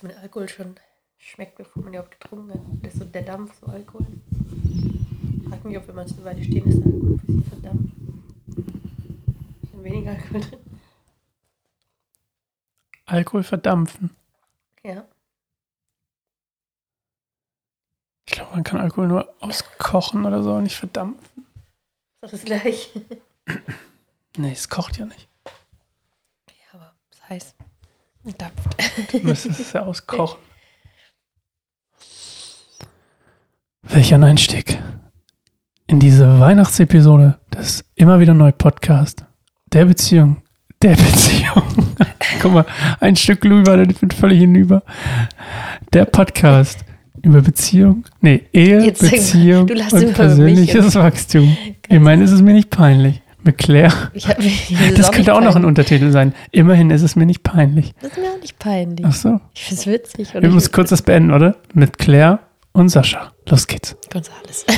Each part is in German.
dass man Alkohol schon schmeckt, bevor man überhaupt getrunken hat. Das ist so der Dampf, so Alkohol. Ich frage mich, ob wenn man es eine Weile stehen lässt, Alkohol bisschen verdampft. Bisschen weniger Alkohol drin. Alkohol verdampfen. Ja. Ich glaube, man kann Alkohol nur auskochen oder so, nicht verdampfen. Ist das gleiche. Nee, es kocht ja nicht. Ja, aber das heißt, dampft. Du müsstest es ja auskochen. Welch ein Einstieg in diese Weihnachtsepisode des immer wieder neu Podcast der Beziehung, der Beziehung. Guck mal, ein Stück rüber, dann bin völlig hinüber. Der Podcast über Beziehung, nee, Ehe, Jetzt mal, Beziehung du lachst und persönliches Wachstum. Ich meine, es ist mir nicht peinlich. Mit Claire. Ich hab, ich Das könnte auch noch ein Untertitel sein. Immerhin ist es mir nicht peinlich. Das ist mir auch nicht peinlich. Ach so. Ich finde es witzig. Wir müssen kurz das beenden, oder? Mit Claire und Sascha. Los geht's. Gonzales.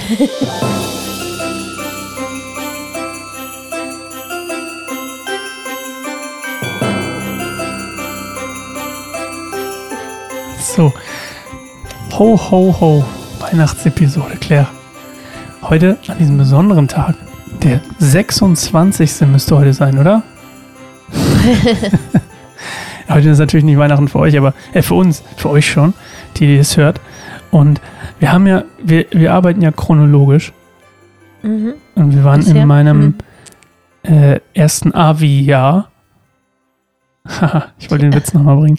So. Ho, ho, ho. Weihnachtsepisode, Claire. Heute an diesem besonderen Tag. Der 26. müsste heute sein, oder? heute ist natürlich nicht Weihnachten für euch, aber äh, für uns, für euch schon, die, die es hört. Und wir haben ja, wir, wir arbeiten ja chronologisch. mhm. Und wir waren Bisher? in meinem Mhm. äh, ersten AVI-Jahr. Ich wollte den Witz nochmal bringen.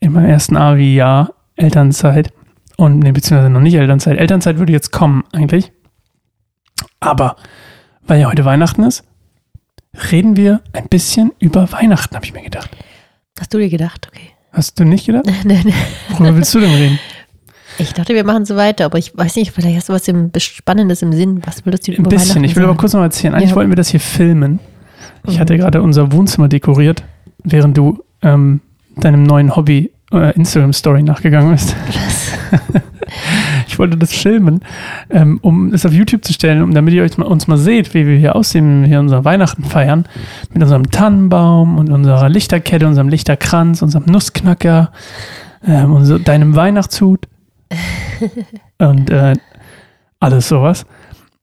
In meinem ersten AVI-Jahr Elternzeit. Und, nee, beziehungsweise noch nicht Elternzeit. Elternzeit würde jetzt kommen, eigentlich. Aber, weil ja heute Weihnachten ist, reden wir ein bisschen über Weihnachten, habe ich mir gedacht. Hast du dir gedacht? Okay. Hast du nicht gedacht? Nein, nein. Worüber willst du denn reden? Ich dachte, wir machen so weiter, aber ich weiß nicht, vielleicht hast du was im, Spannendes im Sinn. Was würdest du Ein über bisschen. Weihnachten Ich will aber kurz noch erzählen. Eigentlich Ja. wollten wir das hier filmen. Ich Mhm. hatte gerade unser Wohnzimmer dekoriert, während du ähm, deinem neuen Hobby äh, Instagram Story nachgegangen bist. ich wollte das filmen, ähm, um es auf YouTube zu stellen, um damit ihr euch mal, uns mal seht, wie wir hier aussehen, wenn wir unser Weihnachten feiern. Mit unserem Tannenbaum und unserer Lichterkette, unserem Lichterkranz, unserem Nussknacker, ähm, so, deinem Weihnachtshut und äh, alles sowas.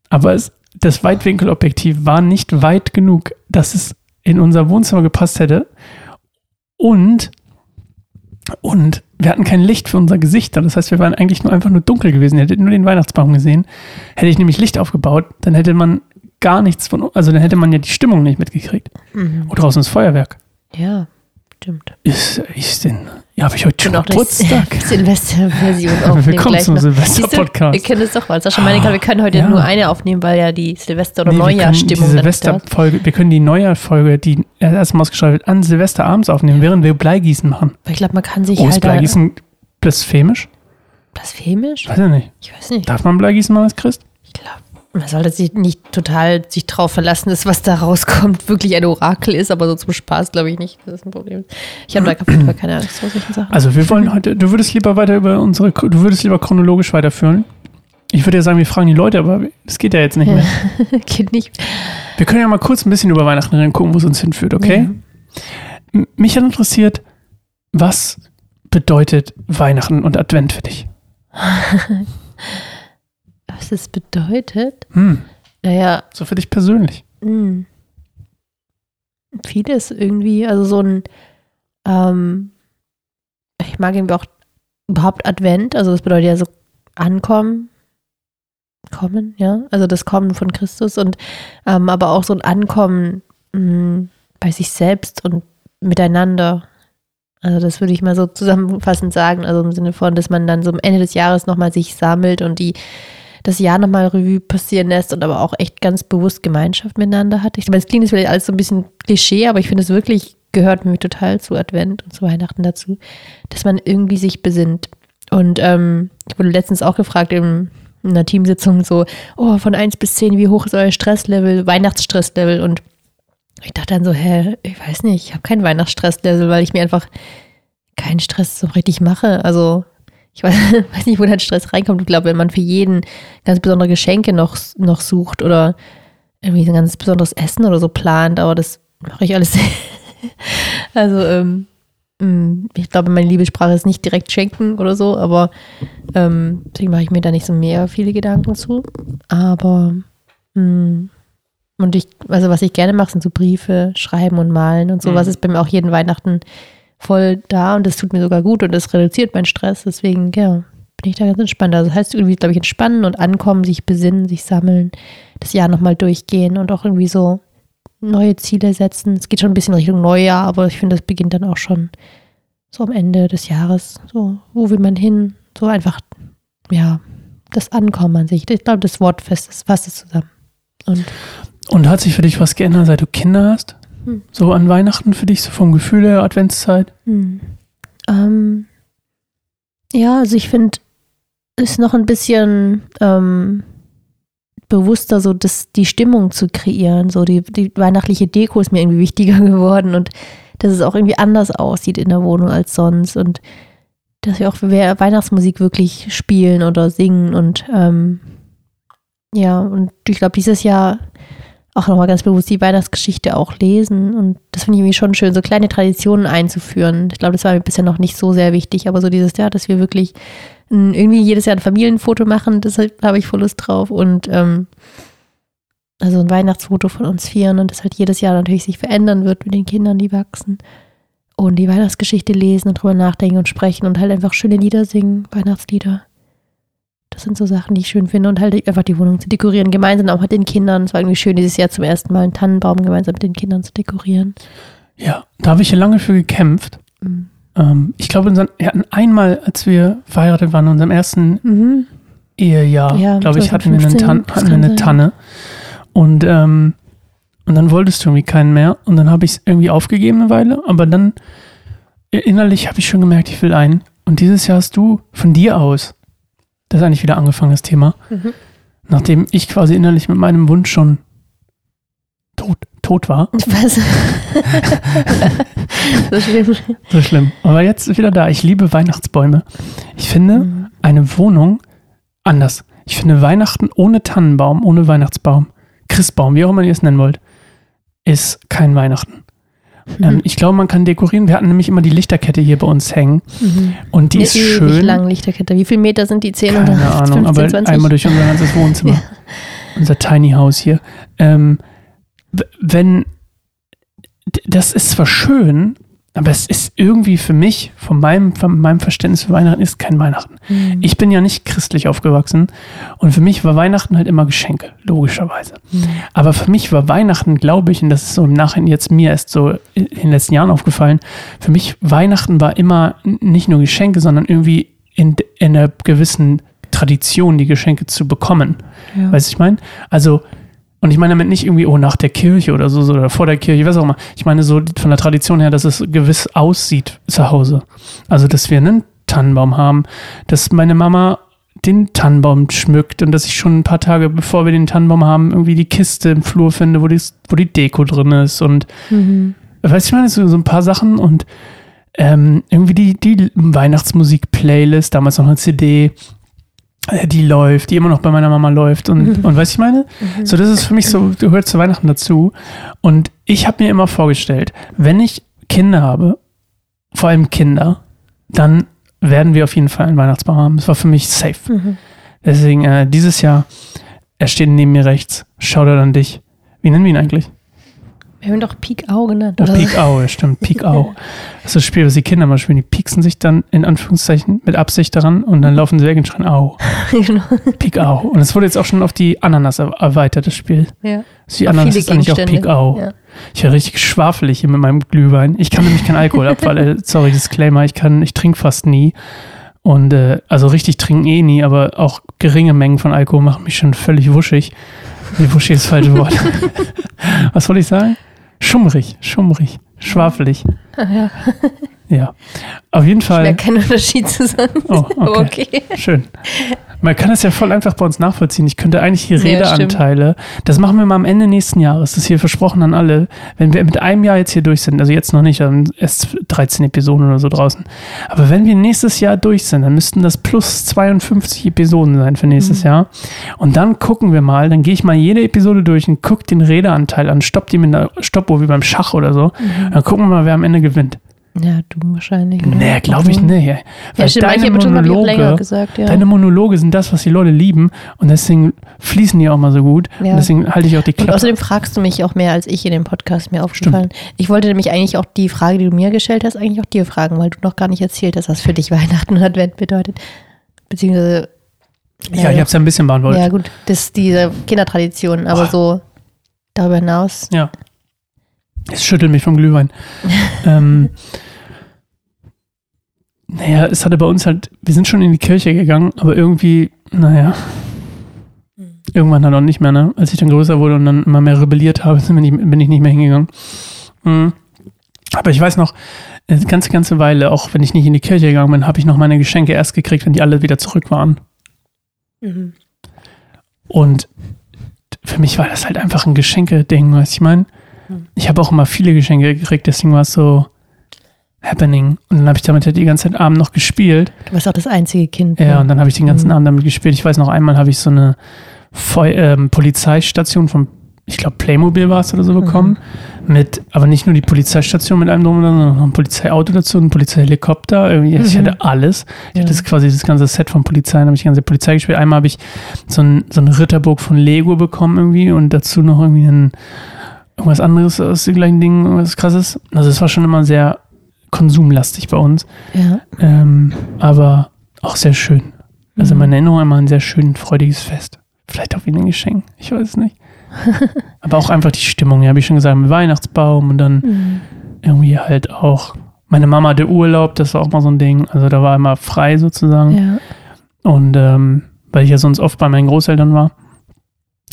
Aber es, das Weitwinkelobjektiv war nicht weit genug, dass es in unser Wohnzimmer gepasst hätte. Und, und wir hatten kein Licht für unser Gesichter. Das heißt, wir waren eigentlich nur einfach nur dunkel gewesen. Ihr hättet nur den Weihnachtsbaum gesehen. Hätte ich nämlich Licht aufgebaut, dann hätte man gar nichts von, also dann hätte man ja die Stimmung nicht mitgekriegt. Mhm. Oh, draußen ist Feuerwerk. Ja, stimmt. Ist, ist denn, ja, habe ich heute schon Geburtstag? Silvester-Version aufnehmen. Willkommen zum. Silvester-Podcast. Wir können es doch mal. Sascha meine gerade, wir können heute Ja. nur eine aufnehmen, weil ja die Silvester- oder Nee, dann ist. Silvesterfolge, wir können die Neujahrfolge, die erstmal ausgestrahlt wird, an Silvesterabends aufnehmen, während wir Bleigießen machen. Weil ich glaube, man kann sich Oh, ist halt da, Bleigießen blasphemisch? blasphemisch? Weiß ich nicht. Ich weiß nicht. Darf man Bleigießen machen als Christ? Ich glaube, man sollte sich nicht total sich drauf verlassen, dass was da rauskommt, wirklich ein Orakel ist, aber so zum Spaß glaube ich nicht. Das ist ein Problem. Ich habe da Fall keine Angst vor solchen Sachen. Also wir wollen heute, du würdest lieber weiter über unsere, du würdest lieber chronologisch weiterführen. Ich würde ja sagen, wir fragen die Leute, aber das geht ja jetzt nicht mehr. Geht nicht. Wir können ja mal kurz ein bisschen über Weihnachten reden, gucken, wo es uns hinführt, okay? M- Mich hat interessiert, was bedeutet Weihnachten und Advent für dich? Was das bedeutet? Hm, Naja, so für dich persönlich. mh. vieles irgendwie. Also so ein, ähm, ich mag irgendwie auch überhaupt Advent. Also das bedeutet ja so ankommen. Kommen, ja. Also das Kommen von Christus und ähm, aber auch so ein Ankommen mh, bei sich selbst und miteinander. Also das würde ich mal so zusammenfassend sagen. Also im Sinne von, dass man dann so am Ende des Jahres nochmal sich sammelt und die das Jahr nochmal Revue passieren lässt und aber auch echt ganz bewusst Gemeinschaft miteinander hat. Ich meine, es klingt jetzt vielleicht alles so ein bisschen Klischee, aber ich finde es wirklich gehört mir total zu Advent und zu Weihnachten dazu, dass man irgendwie sich besinnt. Und ähm, ich wurde letztens auch gefragt in, in einer Teamsitzung so, oh, von 1 bis 10, wie hoch ist euer Stresslevel, Weihnachtsstresslevel? Und ich dachte dann so, hä, ich weiß nicht, ich habe kein Weihnachtsstresslevel, weil ich mir einfach keinen Stress so richtig mache. Also ich weiß, weiß nicht, wo der Stress reinkommt. Ich glaube, wenn man für jeden ganz besondere Geschenke noch, noch sucht oder irgendwie ein ganz besonderes Essen oder so plant, aber das mache ich alles. also, ähm, mm, ich glaube, meine Liebessprache ist nicht direkt schenken oder so, aber ähm, deswegen mache ich mir da nicht so mehr viele Gedanken zu. Aber mh, mm, und ich, also was ich gerne mache, sind so Briefe, Schreiben und Malen und sowas Mhm. ist bei mir auch jeden Weihnachten voll da und das tut mir sogar gut und das reduziert meinen Stress. Deswegen, ja, bin ich da ganz entspannt. Also das heißt irgendwie, glaube ich, entspannen und ankommen, sich besinnen, sich sammeln, das Jahr nochmal durchgehen und auch irgendwie so neue Ziele setzen. Es geht schon ein bisschen Richtung Neujahr, aber ich finde, das beginnt dann auch schon so am Ende des Jahres. So, wo will man hin? So einfach, ja, das Ankommen an sich. Ich glaube, das Wort fasst es, zusammen. Und Und hat sich für dich was geändert, seit du Kinder hast? So an Weihnachten für dich, so vom Gefühl der Adventszeit? Hm. Ähm, ja, also ich finde, ist noch ein bisschen ähm, bewusster, so das, die Stimmung zu kreieren. So die, die weihnachtliche Deko ist mir irgendwie wichtiger geworden und dass es auch irgendwie anders aussieht in der Wohnung als sonst und dass wir auch Weihnachtsmusik wirklich spielen oder singen und ähm, ja, und ich glaube, dieses Jahr auch nochmal ganz bewusst die Weihnachtsgeschichte auch lesen. Und das finde ich irgendwie schon schön, so kleine Traditionen einzuführen. Ich glaube, das war mir bisher noch nicht so sehr wichtig, aber so dieses Jahr, dass wir wirklich ein, irgendwie jedes Jahr ein Familienfoto machen, deshalb habe ich voll Lust drauf. Und ähm, also ein Weihnachtsfoto von uns vieren und das halt jedes Jahr natürlich sich verändern wird mit den Kindern, die wachsen. Und die Weihnachtsgeschichte lesen und drüber nachdenken und sprechen und halt einfach schöne Lieder singen, Weihnachtslieder. Das sind so Sachen, die ich schön finde und halt einfach die Wohnung zu dekorieren, gemeinsam auch mit den Kindern. Es war irgendwie schön, dieses Jahr zum ersten Mal einen Tannenbaum gemeinsam mit den Kindern zu dekorieren. Ja, da habe ich ja lange für gekämpft. Mhm. Ähm, ich glaube, wir hatten einmal, als wir verheiratet waren, in unserem ersten Mhm. Ehejahr, Ja, glaube ich, hatten wir, eine 2015, Tan hatten wir eine. Tanne. Und, ähm, und dann wolltest du irgendwie keinen mehr. Und dann habe ich es irgendwie aufgegeben eine Weile. Aber dann innerlich habe ich schon gemerkt, ich will einen. Und dieses Jahr hast du von dir aus, das ist eigentlich wieder angefangen, das Thema, Mhm. nachdem ich quasi innerlich mit meinem Wunsch schon tot, tot war. Was? so schlimm. So schlimm. Aber jetzt wieder da. Ich liebe Weihnachtsbäume. Ich finde Mhm. eine Wohnung anders. Ich finde Weihnachten ohne Tannenbaum, ohne Weihnachtsbaum, Christbaum, wie auch immer ihr es nennen wollt, ist kein Weihnachten. Ähm, ich glaube, man kann dekorieren. Wir hatten nämlich immer die Lichterkette hier bei uns hängen Mhm. und die Eine ist schön. lange Lichterkette. Wie viele Meter sind die? 10 oder Keine Ahnung, 15, aber 20? einmal durch unser ganzes Wohnzimmer. Ja. Unser Tiny House hier. Ähm, wenn, das ist zwar schön, aber es ist irgendwie für mich, von meinem, von meinem Verständnis für Weihnachten, ist kein Weihnachten. Mhm. Ich bin ja nicht christlich aufgewachsen und für mich war Weihnachten halt immer Geschenke, logischerweise. Mhm. Aber für mich war Weihnachten, glaube ich, und das ist so im Nachhinein jetzt mir erst so in den letzten Jahren aufgefallen, für mich Weihnachten war immer nicht nur Geschenke, sondern irgendwie in, in einer gewissen Tradition, die Geschenke zu bekommen. Ja. Weißt du, ich meine? Also, und ich meine damit nicht irgendwie, oh, nach der Kirche oder so, so, oder vor der Kirche, was auch immer. Ich meine so von der Tradition her, dass es gewiss aussieht zu Hause. Also, dass wir einen Tannenbaum haben, dass meine Mama den Tannenbaum schmückt und dass ich schon ein paar Tage, bevor wir den Tannenbaum haben, irgendwie die Kiste im Flur finde, wo die, wo die Deko drin ist und Mhm. weißt du, ich meine, so, so ein paar Sachen und ähm, irgendwie die, die Weihnachtsmusik-Playlist, damals noch eine CD, die läuft, die immer noch bei meiner Mama läuft und, und weißt du, ich meine? Mhm. So, das ist für mich so, gehört zu Weihnachten dazu. Und ich habe mir immer vorgestellt, wenn ich Kinder habe, vor allem Kinder, dann werden wir auf jeden Fall einen Weihnachtsbaum haben. Das war für mich safe. Mhm. Deswegen, äh, dieses Jahr, er steht neben mir rechts. Shoutout an dich. Wie nennen wir ihn eigentlich? Wir haben doch Peak Au genannt. Oh, oder? Peak Au, ja, stimmt. Peak Au. Das ist das Spiel, was die Kinder mal spielen. Die pieksen sich dann in Anführungszeichen mit Absicht daran und dann laufen sie weg und schreien Au. genau. Peak Au. Und es wurde jetzt auch schon auf die Ananas er- erweitert, das Spiel. Ja. Also die Auf Ananas ist eigentlich auch. Peak Au. Ja. Ich werde richtig schwafelig hier mit meinem Glühwein. Ich kann nämlich keinen Alkohol ab, weil, äh, sorry, Disclaimer, ich kann, ich trinke fast nie. Und äh, also richtig trinken eh nie, aber auch geringe Mengen von Alkohol machen mich schon völlig wuschig. Nee, wuschig ist das falsche Wort. Was wollte ich sagen? Schummrig, schummrig, schwafelig. Ah, ja. Ja. Auf jeden Ich Fall. merke keinen Unterschied zusammen. Oh, okay. okay. Schön. Man kann das ja voll einfach bei uns nachvollziehen. Ich könnte eigentlich die Ja, Redeanteile, das machen wir mal am Ende nächsten Jahres, das ist hier versprochen an alle, wenn wir mit einem Jahr jetzt hier durch sind, also jetzt noch nicht, dann erst 13 Episoden oder so draußen, aber wenn wir nächstes Jahr durch sind, dann müssten das plus 52 Episoden sein für nächstes Mhm. Jahr und dann gucken wir mal, dann gehe ich mal jede Episode durch und gucke den Redeanteil an, stopp die mit einer Stoppuhr wie beim Schach oder so, Mhm. dann gucken wir mal, wer am Ende gewinnt. Ja, du wahrscheinlich. oder? Nee, glaube ich nicht. ey. Ja, Weil stimmt, deine Monologe, gesagt, ja. deine Monologe sind das, was die Leute lieben und deswegen fließen die auch mal so gut. Ja. Und deswegen halte ich auch die Und Klappe. außerdem fragst du mich auch mehr als ich in dem Podcast, mir aufgefallen. Ich wollte nämlich eigentlich auch die Frage, die du mir gestellt hast, eigentlich auch dir fragen, weil du noch gar nicht erzählt hast, was für dich Weihnachten und Advent bedeutet. Beziehungsweise. ja, ich habe es ja ein bisschen beantwortet. Ja, gut, das ist diese Kindertradition, aber Boah. so darüber hinaus. Ja. Es schüttelt mich vom Glühwein. ähm, naja, es hatte bei uns halt, wir sind schon in die Kirche gegangen, aber irgendwie, naja, irgendwann dann auch nicht mehr, ne? Als ich dann größer wurde und dann immer mehr rebelliert habe, bin ich, bin ich nicht mehr hingegangen. Mhm. Aber ich weiß noch, eine ganze, ganze Weile, auch wenn ich nicht in die Kirche gegangen bin, habe ich noch meine Geschenke erst gekriegt, wenn die alle wieder zurück waren. Mhm. Und für mich war das halt einfach ein Geschenke-Ding, weißt du, ich meine? Hm. Ich habe auch immer viele Geschenke gekriegt, deswegen war es so happening. Und dann habe ich damit halt die ganze Zeit Abend noch gespielt. Du warst auch das einzige Kind. Ja, ne? und dann habe ich den ganzen Mhm. Abend damit gespielt. Ich weiß noch, einmal habe ich so eine Feu ähm, Polizeistation von, ich glaube, Playmobil war es oder so Mhm. bekommen. Mit, aber nicht nur die Polizeistation mit einem drum sondern noch ein Polizeiauto dazu, ein Polizeihelikopter. Irgendwie, Ich Mhm. hatte alles. Ich Ja. hatte quasi das ganze Set von Polizei, dann habe ich die ganze Polizei gespielt. Einmal habe ich so, ein, so eine Ritterburg von Lego bekommen irgendwie und dazu noch irgendwie ein, irgendwas anderes aus dem gleichen Ding, irgendwas krasses. Also es war schon immer sehr konsumlastig bei uns. Ja. Ähm, aber auch sehr schön. Also Mhm. meine Erinnerung immer ein sehr schön, freudiges Fest. Vielleicht auch wie ein Geschenk, ich weiß es nicht. aber auch einfach die Stimmung, ja, habe ich schon gesagt, mit Weihnachtsbaum und dann Mhm. irgendwie halt auch. Meine Mama hatte Urlaub, das war auch mal so ein Ding. Also da war immer frei sozusagen. Ja. Und ähm, weil ich ja sonst oft bei meinen Großeltern war,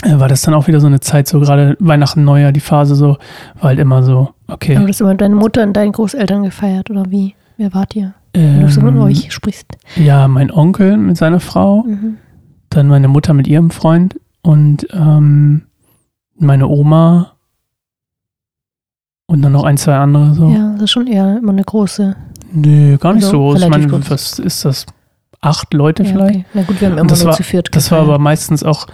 war das dann auch wieder so eine Zeit, so gerade Weihnachten, Neujahr, die Phase so, war halt immer so, okay. Aber du hast immer mit deiner Mutter und deinen Großeltern gefeiert, oder wie? Wer wart ihr? Wenn du so mit Ähm, euch sprichst. ja, mein Onkel mit seiner Frau, Mhm. dann meine Mutter mit ihrem Freund und ähm, meine Oma und dann noch ein, zwei andere so. Ja, das ist schon eher immer eine große. Nö, gar nicht Also, so. Ich meine, was ist das? Acht Leute Ja, vielleicht? okay. Na gut, wir haben immer das nur war- zu viert Das war aber meistens auch,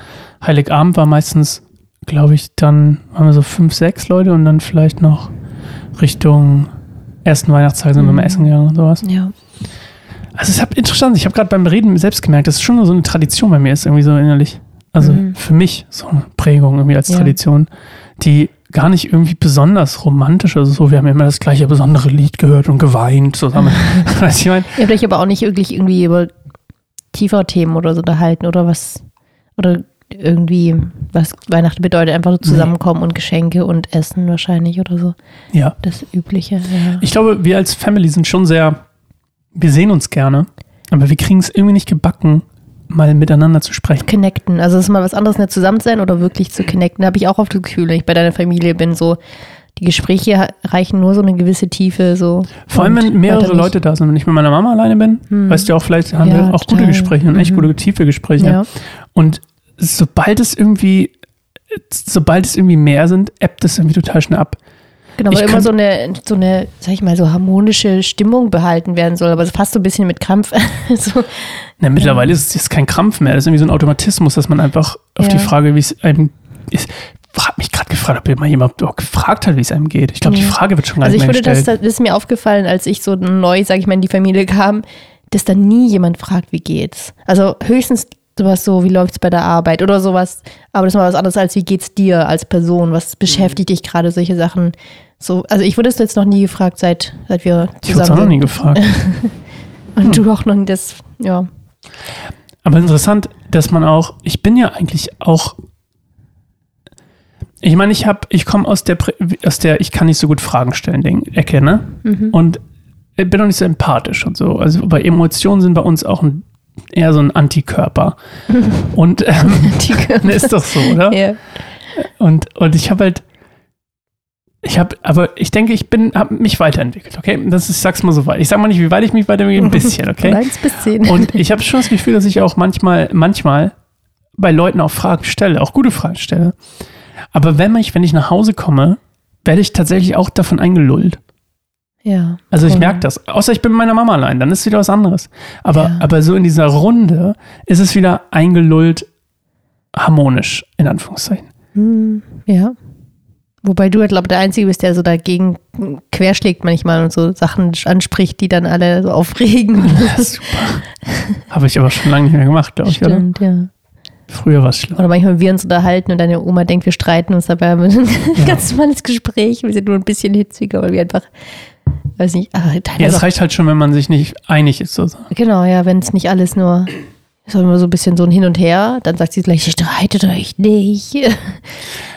Heiligabend war meistens, glaube ich, dann waren wir so fünf, sechs Leute und dann vielleicht noch Richtung ersten Weihnachtstag sind wir Mhm. mal essen gegangen und sowas. Ja. Also es ist interessant, ich habe gerade beim Reden selbst gemerkt, dass es schon so eine Tradition bei mir ist, irgendwie so innerlich. Also Mhm. für mich so eine Prägung irgendwie als Ja. Tradition, die gar nicht irgendwie besonders romantisch ist. So, wir haben immer das gleiche besondere Lied gehört und geweint zusammen. weißt du, ich meine? Ihr habt euch aber auch nicht wirklich irgendwie über tiefere Themen oder so unterhalten oder was, oder irgendwie, was Weihnachten bedeutet, einfach so zusammenkommen und Geschenke und Essen wahrscheinlich oder so. Ja. Das Übliche, ja. Ich glaube, wir als Family sind schon sehr, wir sehen uns gerne, aber wir kriegen es irgendwie nicht gebacken, mal miteinander zu sprechen. Connecten. Also es ist mal was anderes, nicht zusammen zu sein oder wirklich zu connecten. Da habe ich auch oft das Gefühl, wenn ich bei deiner Familie bin, so die Gespräche reichen nur so eine gewisse Tiefe. So Vor allem, wenn mehrere. Leute da sind. Wenn ich mit meiner Mama alleine bin, Hm. weißt du auch, vielleicht haben Ja, wir auch gute total. Gespräche und echt Mhm. gute, tiefe Gespräche. Ja. Und sobald es irgendwie, sobald es irgendwie mehr sind, ebbt es irgendwie total schnell ab. Genau, Ich weil immer so eine, so eine, sag ich mal, so harmonische Stimmung behalten werden soll, aber fast so ein bisschen mit Krampf. so, Na, mittlerweile ist es kein Krampf mehr. Das ist irgendwie so ein Automatismus, dass man einfach auf Ja. die Frage, wie es einem ist. Ich habe mich gerade gefragt, ob mal jemand auch gefragt hat, wie es einem geht. Ich glaube, die Ja. Frage wird schon gar also ich nicht mehr würde, das, gestellt. das ist mir aufgefallen, als ich so neu, sag ich mal, in die Familie kam, dass da nie jemand fragt, wie geht's. Also höchstens sowas so, wie läuft's bei der Arbeit oder sowas. Aber das ist mal was anderes als, wie geht's dir als Person? Was beschäftigt dich gerade, solche Sachen? So, also ich wurde es jetzt noch nie gefragt, seit, seit wir ich wurde es auch zusammen noch nie gefragt. Und du auch noch nie das, ja. Aber interessant, dass man auch, ich bin ja eigentlich auch, ich meine, ich habe, ich komme aus der, aus der, ich kann nicht so gut Fragen stellen, Ding, Ecke, ne? Mhm. Und ich bin auch nicht so empathisch und so. Also bei Emotionen sind bei uns auch ein, eher so ein Antikörper. Und ähm, ne, ist doch so, oder? ja. Und, und ich habe halt, ich habe, aber ich denke, ich bin, habe mich weiterentwickelt, okay? Das ist, ich sag's mal so weit. Ich sag mal nicht, wie weit ich mich weiterentwickle, ein bisschen, okay? Von 1 bis 10. Und ich habe schon das Gefühl, dass ich auch manchmal, manchmal bei Leuten auch Fragen stelle, auch gute Fragen stelle. Aber wenn ich, wenn ich nach Hause komme, werde ich tatsächlich auch davon eingelullt. Ja. Also ich merke das. Außer ich bin mit meiner Mama allein, dann ist wieder was anderes. Aber, Ja. aber so in dieser Runde ist es wieder eingelullt harmonisch, in Anführungszeichen. Hm, Ja. Wobei du, glaube ich, der Einzige bist, der so dagegen querschlägt manchmal und so Sachen anspricht, die dann alle so aufregen. Ja, super. Habe ich aber schon lange nicht mehr gemacht, glaube ich, oder? Stimmt, ja. Früher war es schlimm. Oder manchmal wir uns unterhalten und deine Oma denkt, wir streiten uns dabei haben wir ein ganz normales Gespräch. Wir sind nur ein bisschen hitziger, weil wir einfach, weiß nicht, ach, Ja, es reicht halt schon, wenn man sich nicht einig ist. So. genau, ja, wenn es nicht alles nur, ist immer so ein bisschen so ein Hin und Her, dann sagt sie gleich, streitet euch nicht.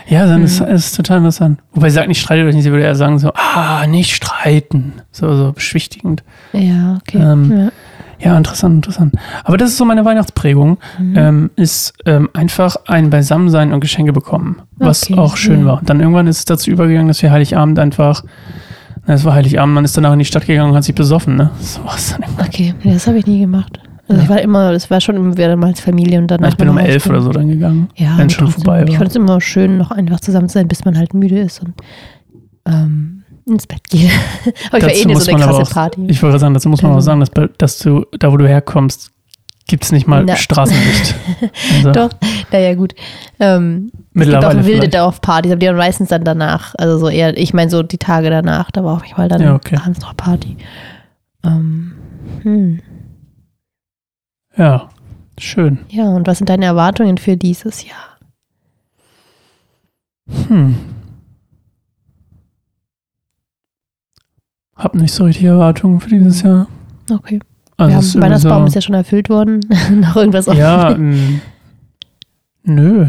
Ja, dann Mhm. ist es total interessant. Wobei sie sagt nicht, streitet euch nicht, sie würde eher sagen so, ah, nicht streiten. So, so beschwichtigend. Ja, okay. Ähm, ja. Ja, interessant, interessant. Aber das ist so meine Weihnachtsprägung, Mhm. ähm, ist ähm, einfach ein Beisammensein und Geschenke bekommen, was Okay, auch schön ja. war. Und dann irgendwann ist es dazu übergegangen, dass wir Heiligabend einfach, na, es war Heiligabend, man ist danach in die Stadt gegangen und hat sich besoffen, ne? So war es dann irgendwann. Okay, das habe ich nie gemacht. Also Ja. ich war immer, es war schon immer wieder mal als Familie und dann ich bin um elf oder so dann gegangen, Ja, wenn aber schon trotzdem. vorbei Ich war. fand es immer schön, noch einfach zusammen zu sein, bis man halt müde ist und ähm, ins Bett geht. aber ich war eh nicht so eine krasse auch- Party. Ich wollte sagen, dazu muss man auch sagen, dass, dass du, da wo du herkommst, gibt es nicht mal Na. Straßenlicht. Also, Doch, naja gut. Ähm, es gibt Mittlerweile auch wilde. Dorfpartys, aber die haben meistens dann danach, also so eher, ich meine so die Tage danach, da war auch manchmal dann Ja, okay. abends noch Party. Ähm, hm. Ja, schön. Ja, und was sind deine Erwartungen für dieses Jahr? Hm. Hab nicht so richtig Erwartungen für dieses Jahr. Okay. Also irgendwie Weihnachtsbaum so, ist ja schon erfüllt worden. noch irgendwas offen? Ja, ähm, nö.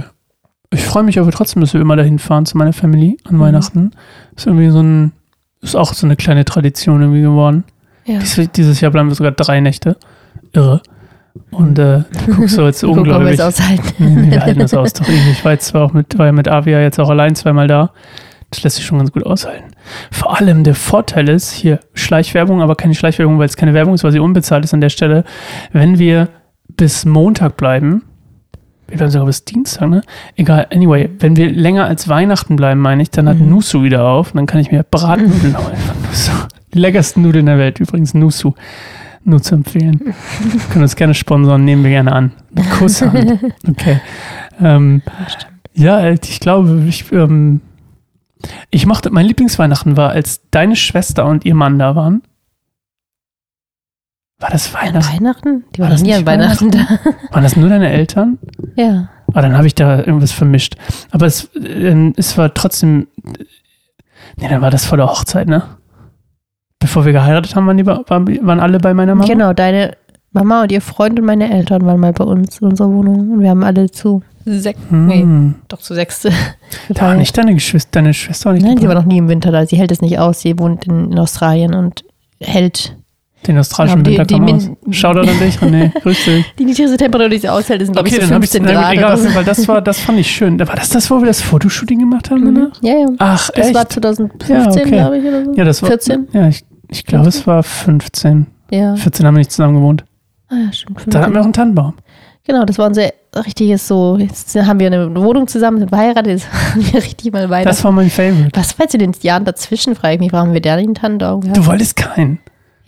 Ich freue mich aber trotzdem, dass wir immer dahin fahren zu meiner Family an Mhm. Weihnachten. Ist irgendwie so ein, ist auch so eine kleine Tradition irgendwie geworden. ja. Dies, dieses Jahr bleiben wir sogar drei Nächte. Irre. Und äh, du guckst so jetzt Gucken, unglaublich. es aushalten. Nee, wir halten das aus. Doch irgendwie. Ich war jetzt zwar auch mit, war ja mit Avia jetzt auch allein zweimal da. Das lässt sich schon ganz gut aushalten. Vor allem der Vorteil ist, hier Schleichwerbung, aber keine Schleichwerbung, weil es keine Werbung ist, weil sie unbezahlt ist an der Stelle. Wenn wir bis Montag bleiben, wir bleiben sogar bis Dienstag, ne? Egal, anyway, wenn wir länger als Weihnachten bleiben, meine ich, dann hat Mhm. Nusu wieder auf und dann kann ich mir Bratnudeln holen. Die leckersten Nudeln der Welt, übrigens Nusu. Nur zu empfehlen. Können uns gerne sponsern, nehmen wir gerne an. Kusshand. Okay. Ähm, ja, ich glaube, ich, ähm, ich mochte, mein Lieblingsweihnachten war, als deine Schwester und ihr Mann da waren. War das Weihnachten? Weihnachten? Die War waren das noch nie nicht an Weihnachten da. Waren das nur deine Eltern? ja. Ah, dann habe ich da irgendwas vermischt. Aber es, ähm, es war trotzdem. Nee, dann war das vor der Hochzeit, ne? Bevor wir geheiratet haben, waren, die, waren, waren alle bei meiner Mama? Genau, deine Mama und ihr Freund und meine Eltern waren mal bei uns in unserer Wohnung und wir haben alle zu sechs, Hm. nee, doch zu sechs. Da war nicht deine Geschwister, deine Schwester auch nicht Nein, sie war noch nie im Winter da. Sie hält es nicht aus. Sie wohnt in, in Australien und hält Den australischen die- Winter die kam Min- aus. Shoutout an dich, René. Grüß dich. die niedrigste Temperatur, die sie aushält, sind glaube Okay, ich so dann habe ich 15 na, Grad. egal, weil das war, das fand ich schön. War das das, wo wir das Fotoshooting gemacht haben? Mhm. Ja, ja. Ach, Das echt? war 2015, Ja, okay. glaube ich, oder so. ja, das war 14? Ja, ich, ich glaube, es war 15. Ja. 14 haben wir nicht zusammen gewohnt. Ah, ja, stimmt. Da hatten 15. wir auch einen Tannenbaum. Genau, das war unser richtiges so. Jetzt haben wir eine Wohnung zusammen, sind verheiratet, jetzt haben wir richtig mal weiter. Das war mein Favorite. Was war jetzt in den Jahren dazwischen, frage ich mich, warum haben wir da nicht einen Tannenbaum gehabt? Du wolltest keinen.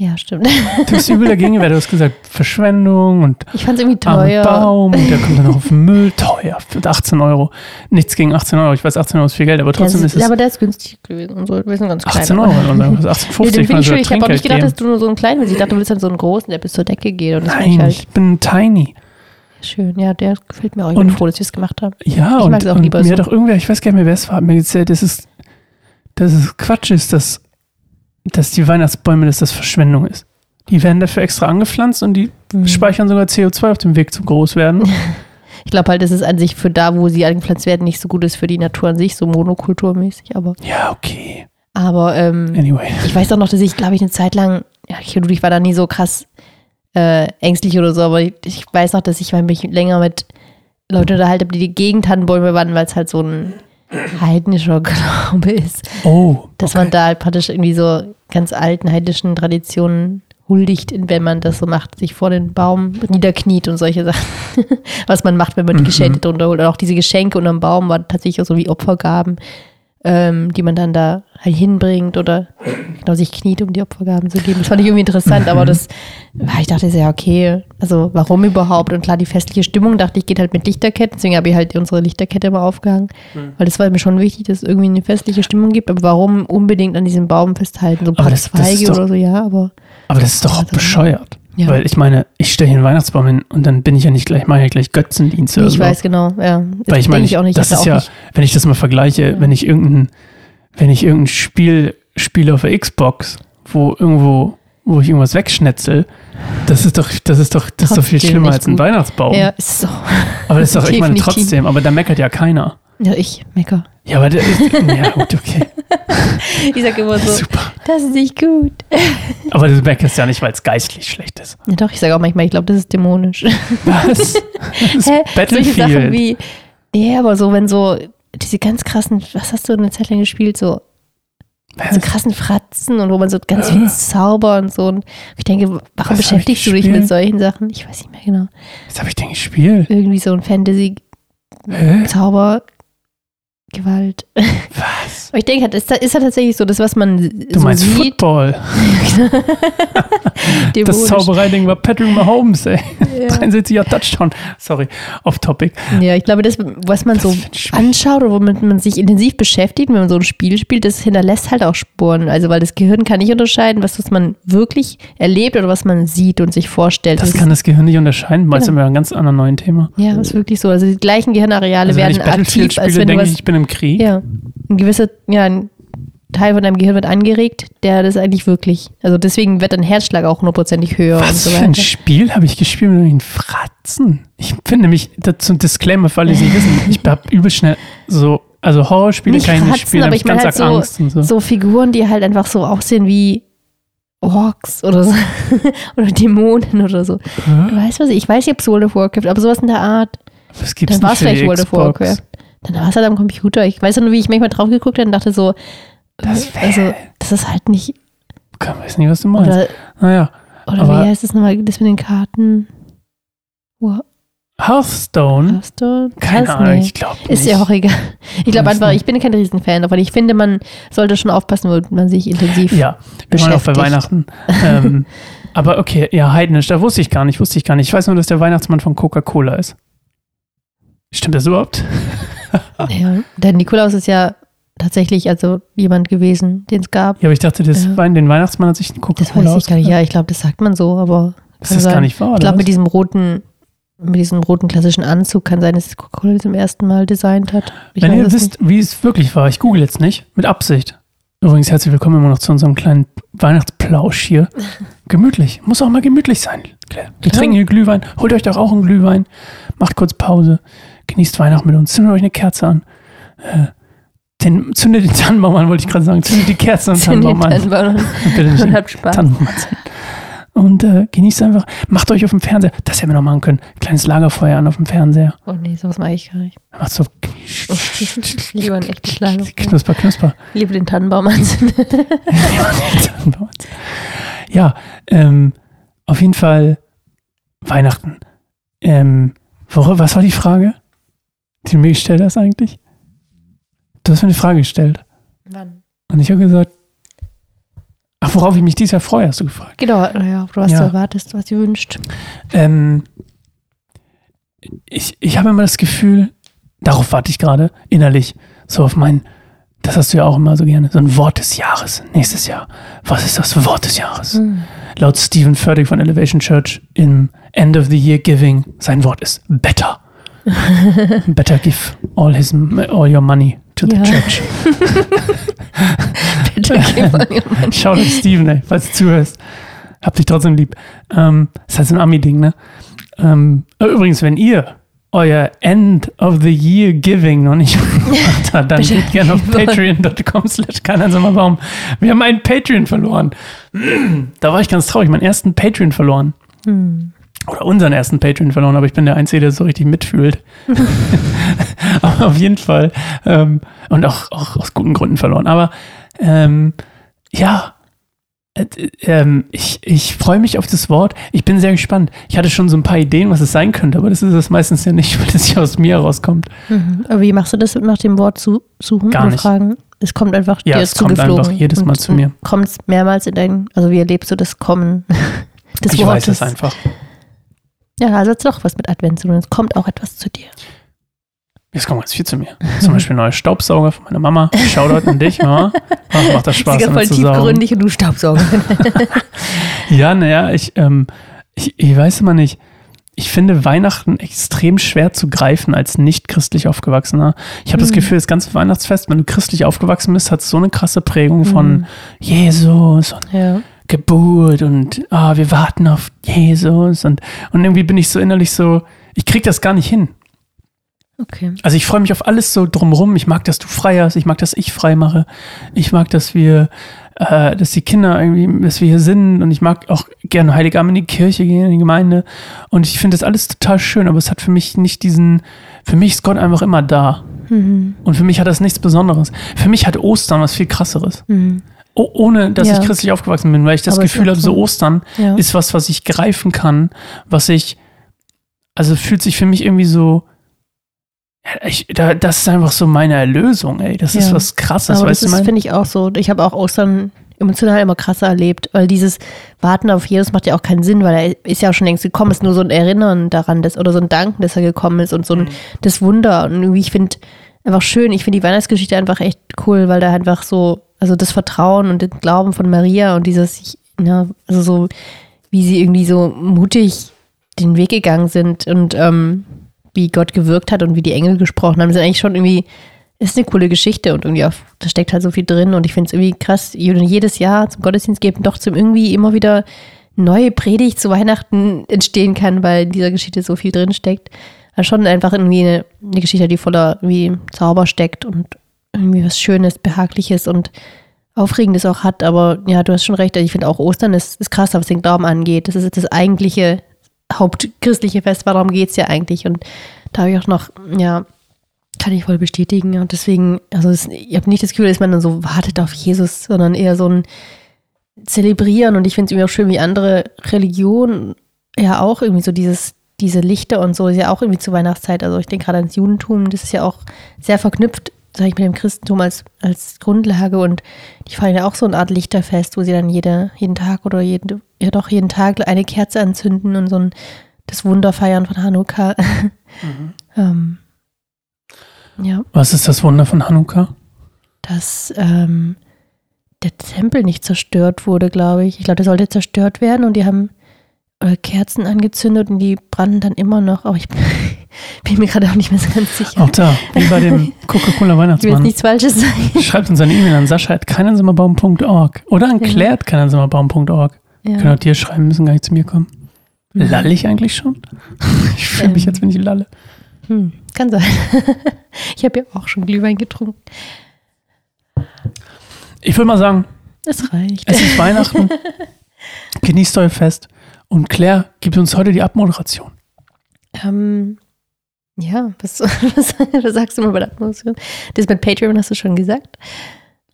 Ja, stimmt. Du bist übel dagegen gewesen. Du hast gesagt, Verschwendung und Ich fand es irgendwie teuer. Baum und der kommt dann noch auf den Müll. Teuer. Für 18 Euro. Nichts gegen 18 Euro. Ich weiß, 18 Euro ist viel Geld, aber Ja, trotzdem es ist es aber der ist günstig gewesen und so. Wir sind ganz klein. 18 aber- Euro. Oder was? Nee, 18,50 den finde ich schön. Ich habe auch nicht gedacht, dass Trinkgeld du nur so einen kleinen willst. Ich dachte, du willst dann so einen großen, der bis zur Decke geht. Und das finde ich Nein, halt ich bin tiny. schön. Ja, der gefällt mir auch. Ich Und- bin froh, dass wir es gemacht haben. Ja, Ich und, mag's auch und lieber mir so. hat doch irgendwer, ich weiß gar nicht mehr, wer es war, hat mir erzählt, dass es, dass es Quatsch ist, dass, dass die Weihnachtsbäume, dass das Verschwendung ist. Die werden dafür extra angepflanzt und die Mhm. speichern sogar CO2 auf dem Weg zum Großwerden. Ich glaube halt, dass es an sich für da, wo sie angepflanzt werden, nicht so gut ist für die Natur an sich, so monokulturmäßig. Aber, Ja, okay. aber ähm, Anyway. ich weiß auch noch, dass ich, glaube ich, eine Zeit lang, ja, ich, ich war da nie so krass äh, ängstlich oder so, aber ich, ich weiß noch, dass ich mich länger mit Leuten unterhalten habe, die die gegen Tannenbäume waren, weil es halt so ein heidnischer Glaube ist. Oh, Dass okay. man da halt praktisch irgendwie so ganz alten heidnischen Traditionen huldigt, wenn man das so macht, sich vor den Baum niederkniet und solche Sachen. Was man macht, wenn man die Mhm. Geschenke drunter holt. Und auch diese Geschenke unterm Baum waren tatsächlich auch so wie Opfergaben. Ähm, die man dann da halt hinbringt oder genau sich kniet, um die Opfergaben zu geben. Das fand ich irgendwie interessant, aber das, ich dachte, ja, okay, also warum überhaupt? Und klar, die festliche Stimmung, dachte ich, geht halt mit Lichterketten, deswegen habe ich halt unsere Lichterkette immer aufgehangen, Mhm. weil das war mir schon wichtig, dass es irgendwie eine festliche Stimmung gibt, aber warum unbedingt an diesem Baum festhalten? So ein paar Zweige doch- oder so, ja, aber Aber das ist doch auch Also, bescheuert. Ja. Weil ich meine, ich stelle hier einen Weihnachtsbaum hin und dann bin ich ja nicht gleich, mache ja gleich Götzendienste oder ich so. weiß genau, ja. Das Weil ich meine, denk auch nicht, das ist ja, nicht- wenn ich das mal vergleiche, Ja. wenn ich irgendein, wenn ich irgendein Spiel spiele auf der Xbox, wo irgendwo, wo ich irgendwas wegschnetzel, das ist doch, das ist doch, das ist doch viel schlimmer als ein gut. Weihnachtsbaum. Ja, ist so. Aber das ist doch, ich meine, trotzdem, aber da meckert ja keiner. Ja, ich mecker. Ja, aber der ist, ja, gut, okay, Ich sag immer so, super. das ist nicht gut. Aber du meckerst ja nicht, weil es geistlich schlecht ist. Ja, doch, ich sage auch manchmal, ich glaube, das ist dämonisch. Was? Das ist Hä? Solche Sachen Battlefield. wie, ja, aber so, wenn so diese ganz krassen, was hast du eine Zeit lang gespielt, so, so krassen Fratzen und wo man so ganz viel Zauber und so. Und ich denke, warum Was beschäftigst du dich mit solchen Sachen? Ich weiß nicht mehr genau. Was habe ich denn gespielt? Irgendwie so ein Fantasy-Zauber? Gewalt. Was? Aber ich denke, ist, ist ja tatsächlich so, das, was man Du so meinst sieht. Football? Das. Zaubereiding war Patrick Mahomes, ey. Ja. 73er Touchdown. Sorry, off topic. Ja, ich glaube, das, was man so Was Spiel. anschaut oder womit man sich intensiv beschäftigt, wenn man so ein Spiel spielt, das hinterlässt halt auch Spuren. Also, weil das Gehirn kann nicht unterscheiden, was, was man wirklich erlebt oder was man sieht und sich vorstellt. Das ist- kann das Gehirn nicht unterscheiden. Meinst du Genau. wir haben ein ganz anderes neues Thema? ja, ist wirklich so. Also, die gleichen Gehirnareale Also wenn ich werden aktiv, als spiele, wenn du denke was. ich, ich bin im Krieg. ja, ein gewisser, ja, ein Teil von deinem Gehirn wird angeregt, der das eigentlich wirklich. Also, deswegen wird dein Herzschlag auch hundertprozentig höher und Was so für ein. Spiel habe ich gespielt mit den Fratzen? Ich finde mich, dazu ein Disclaimer für alle, die es nicht wissen, ich habe übel schnell so, also Horrorspiele Nicht kann ich nicht spielen, aber ich ich meine halt so- Angst und so. So Figuren, die halt einfach so aussehen wie Orks oder so. oder Dämonen oder so. Du weißt was, ich weiß nicht, ob es World of Warcraft, aber sowas in der Art. Was gibt's Dann denn war es vielleicht World of? Warcraft. Dann war es halt am Computer. Ich weiß ja nur, wie ich manchmal drauf geguckt habe und dachte so, Das wär- also, das ist halt nicht, Ich weiß nicht, was du meinst. oder, naja, oder Aber- wie heißt das nochmal, das mit den Karten? War- Hearthstone? Hearthstone? Keine Ahnung, nicht. ich glaube Ist ja auch egal. Ich glaube einfach, nicht. ich bin kein Riesenfan, aber ich finde, man sollte schon aufpassen, wo man sich intensiv. Ja, wir waren auch bei. Weihnachten. ähm, aber okay, ja, heidnisch, da wusste ich gar nicht, wusste ich gar nicht. Ich weiß nur, dass der Weihnachtsmann von Coca-Cola ist. Stimmt das überhaupt? Ja, der Nikolaus ist ja tatsächlich also jemand gewesen, den es gab. Ja, aber ich dachte, das Ja. Wein, den Weihnachtsmann hat sich ein Das Coca-Cola weiß ich gar nicht. Ja, ich glaube, das sagt man so, aber Das ist sein. gar nicht wahr, ich glaube, mit diesem roten, mit diesem roten klassischen Anzug kann sein, dass Coca-Cola das zum ersten Mal designt hat. Ich Wenn ihr es wisst, wie es wirklich war, ich google jetzt nicht, mit Absicht. Übrigens, herzlich willkommen immer noch zu unserem kleinen Weihnachtsplausch hier. Gemütlich. Muss auch mal gemütlich sein. Wir Klar. trinken hier Glühwein. Holt euch doch auch einen Glühwein. Macht kurz Pause. Genießt Weihnachten mit uns. Zündet euch eine Kerze an. Äh, den, zündet den Tannenbaum an, wollte ich gerade sagen. Zündet die Kerze am. Tannenbaum an. Tannenbaum. Bitte nicht Und habt Spaß. Tannenbaum. Und äh, genießt einfach. Macht euch auf dem Fernseher. Das hätten wir noch machen können. Kleines Lagerfeuer an auf dem Fernseher. Oh nee, sowas mache ich gar nicht. Macht so Lieber ein echtes Schlager. knusper, knusper. Lieber den Tannenbaum anzünden. ja, ähm, auf jeden Fall Weihnachten. Ähm, was war die Frage, die du mir gestellt hast eigentlich? Du hast mir eine Frage gestellt. Wann? Und ich habe gesagt, ach, worauf ich mich dieses Jahr freue, hast du gefragt. Genau, ja, was Ja. du erwartest, was du wünschst. Ähm, ich, ich habe immer das Gefühl, darauf warte ich gerade innerlich, so auf mein, das hast du ja auch immer so gerne, so ein Wort des Jahres nächstes Jahr. Was ist das Wort des Jahres? Hm. Laut Stephen Furtick von Elevation Church im End of the Year Giving, sein Wort ist better. better give all his all your money to the Ja. church. Gib mal mir mein- Schau dir Steven, ey, falls du zuhörst. Hab dich trotzdem lieb. Ähm, das ist halt so ein Ami-Ding, ne? Ähm, übrigens, wenn ihr euer End of the Year Giving noch nicht gemacht habt, dann geht gerne auf patreon.com slash Baum. Wir haben einen Patreon verloren. Da war ich ganz traurig, meinen ersten Patreon verloren. Hm. Oder unseren ersten Patreon verloren, aber ich bin der Einzige, der so richtig mitfühlt. aber auf jeden Fall. Ähm, und auch, auch aus guten Gründen verloren. Aber ähm, ja, äh, ähm, ich, ich freue mich auf das Wort. Ich bin sehr gespannt. Ich hatte schon so ein paar Ideen, was es sein könnte, aber das ist es meistens ja nicht, weil das ja aus mir rauskommt. Mhm. Aber wie machst du das nach dem Wort zu suchen Gar nicht. fragen? es kommt einfach Ja, dir es kommt einfach jedes Mal und, zu mir. Kommt mehrmals in dein, also wie erlebst du das Kommen des ich Wortes? weiß es einfach. Ja, also hat doch was mit Advent zu tun. Es kommt auch etwas zu dir. Jetzt kommt ganz viel zu mir. Zum Beispiel ein neuer Staubsauger von meiner Mama. Shoutout an dich, Mama. Ach, macht das Spaß, ja voll saugen. tiefgründig und du Staubsauger. Ja, naja, ich, ähm, ich, ich weiß immer nicht. Ich finde Weihnachten extrem schwer zu greifen als nicht christlich aufgewachsener. Ich habe das Mhm. Gefühl, das ganze Weihnachtsfest, wenn du christlich aufgewachsen bist, hat so eine krasse Prägung von Mhm. Jesus und ja. Geburt und ah, wir warten auf Jesus und, und irgendwie bin ich so innerlich so, ich krieg das gar nicht hin. Okay. Also ich freue mich auf alles so drumrum. Ich mag, dass du frei hast. Ich mag, dass ich frei mache. Ich mag, dass wir, äh, dass die Kinder irgendwie, dass wir hier sind. Und ich mag auch gerne Heiligabend in die Kirche gehen, in die Gemeinde. Und ich finde das alles total schön. Aber es hat für mich nicht diesen, für mich ist Gott einfach immer da. Mhm. Und für mich hat das nichts Besonderes. Für mich hat Ostern was viel krasseres. Mhm. Oh, ohne, dass Ja. ich christlich aufgewachsen bin, weil ich das Aber ist Gefühl habe, so. Ostern Ja. ist was, was ich greifen kann, was ich, also fühlt sich für mich irgendwie so, ich, da, das ist einfach so meine Erlösung, ey. Das ist Ja. was krasses, Aber weißt das du, ist, mein? finde ich, auch so. Ich habe auch Ostern emotional immer krasser erlebt, weil dieses Warten auf Jesus macht ja auch keinen Sinn, weil er ist ja auch schon längst gekommen, ist nur so ein Erinnern daran, dass, oder so ein Danken, dass er gekommen ist und so ein, Mhm. das Wunder. Und irgendwie, ich finde einfach schön, ich finde die Weihnachtsgeschichte einfach echt cool, weil da einfach so, also das Vertrauen und den Glauben von Maria und dieses, ja, also so, wie sie irgendwie so mutig den Weg gegangen sind und ähm, wie Gott gewirkt hat und wie die Engel gesprochen haben, sind eigentlich schon irgendwie ist eine coole Geschichte und irgendwie auch, da steckt halt so viel drin und ich finde es irgendwie krass, jedes Jahr zum Gottesdienst geben doch zum irgendwie immer wieder neue Predigt zu Weihnachten entstehen kann, weil in dieser Geschichte so viel drin steckt. Also schon einfach irgendwie eine, eine Geschichte, die voller irgendwie Zauber steckt und irgendwie was Schönes, Behagliches und Aufregendes auch hat. Aber ja, du hast schon recht. Also ich finde auch Ostern ist, ist krass, was den Glauben angeht. Das ist das eigentliche hauptchristliche Fest, darum geht es ja eigentlich. Und da habe ich auch noch, ja, kann ich voll bestätigen. Und deswegen, also es, ich habe nicht das Gefühl, dass man dann so wartet auf Jesus, sondern eher so ein Zelebrieren. Und ich finde es irgendwie auch schön, wie andere Religionen ja auch irgendwie so dieses, diese Lichter und so, ist ja auch irgendwie zur Weihnachtszeit. Also ich denke gerade ans Judentum, das ist ja auch sehr verknüpft, sage ich, mit dem Christentum als, als Grundlage. Und die feiern ja auch so eine Art Lichterfest, wo sie dann jede, jeden Tag oder jeden, ja doch jeden Tag eine Kerze anzünden und so ein das Wunder feiern von Hanukkah. Mhm. ähm, ja, Was ist das Wunder von Hanukkah? dass ähm, der Tempel nicht zerstört wurde, glaube ich. Ich glaube, der sollte zerstört werden und die haben äh, Kerzen angezündet und die brannten dann immer noch. Aber ich bin mir gerade auch nicht mehr so ganz sicher. Auch da, wie bei dem Coca-Cola Ich will jetzt Weihnachtsmann. nichts Falsches sagen. Schreibt uns eine E-Mail an sascha.keinensimmerbaum.org oder an Ja. claire.keinensimmerbaum.org. Können Ja. auch dir schreiben, müssen gar nicht zu mir kommen. Mhm. Lalle ich eigentlich schon? Ich fühle mich, Ähm. als wenn ich lalle. Hm, kann sein. ich habe ja auch schon Glühwein getrunken. Ich würde mal sagen, Das reicht. es ist Weihnachten. Genießt euer Fest. Und Claire gibt uns heute die Abmoderation. Ähm, ja, was, was, was sagst du mal bei der Atmosphäre? Das mit Patreon hast du schon gesagt.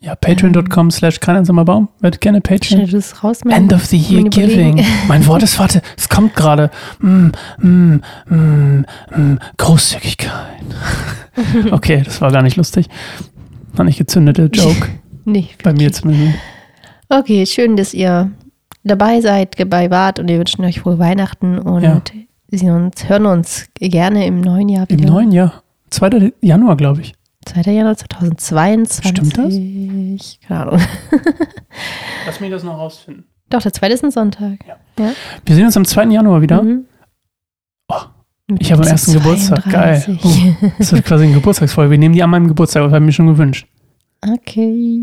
Ja, patreon.com slash keineinsamer Wird gerne Patreon. Schnell das raus. End of the year mein giving. Mein Wort ist, warte, es kommt gerade. Mm, mm, mm, mm, Großzügigkeit. Okay, das war gar nicht lustig. War nicht gezündete Joke. Nee, Bei mir zumindest. Okay, schön, dass ihr dabei seid, dabei wart und wir wünschen euch frohe Weihnachten und Ja. sehen uns, hören uns gerne im neuen Jahr Im wieder. neuen Jahr. 2. Januar, glaube ich. 2. Januar 2022. Stimmt das? Keine Ahnung. Lass mich das noch rausfinden. Doch, der zweite ist ein Sonntag. Wir sehen uns am 2. Januar wieder. Mhm. Oh, ich habe am ersten Geburtstag. Geil. 32. Oh, das wird quasi eine Geburtstagsfolge. Wir nehmen die an meinem Geburtstag, das habe ich mir schon gewünscht. Okay.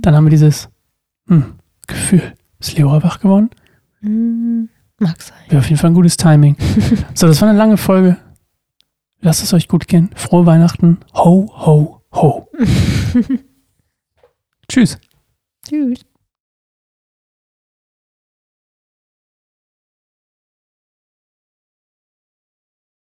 Dann haben wir dieses hm, Gefühl. Ist Leora wach geworden? Hm, mag sein. Wäre auf jeden Fall ein gutes Timing. so, das war eine lange Folge. Lasst es euch gut gehen. Frohe Weihnachten. Ho, ho, ho. Tschüss. Tschüss.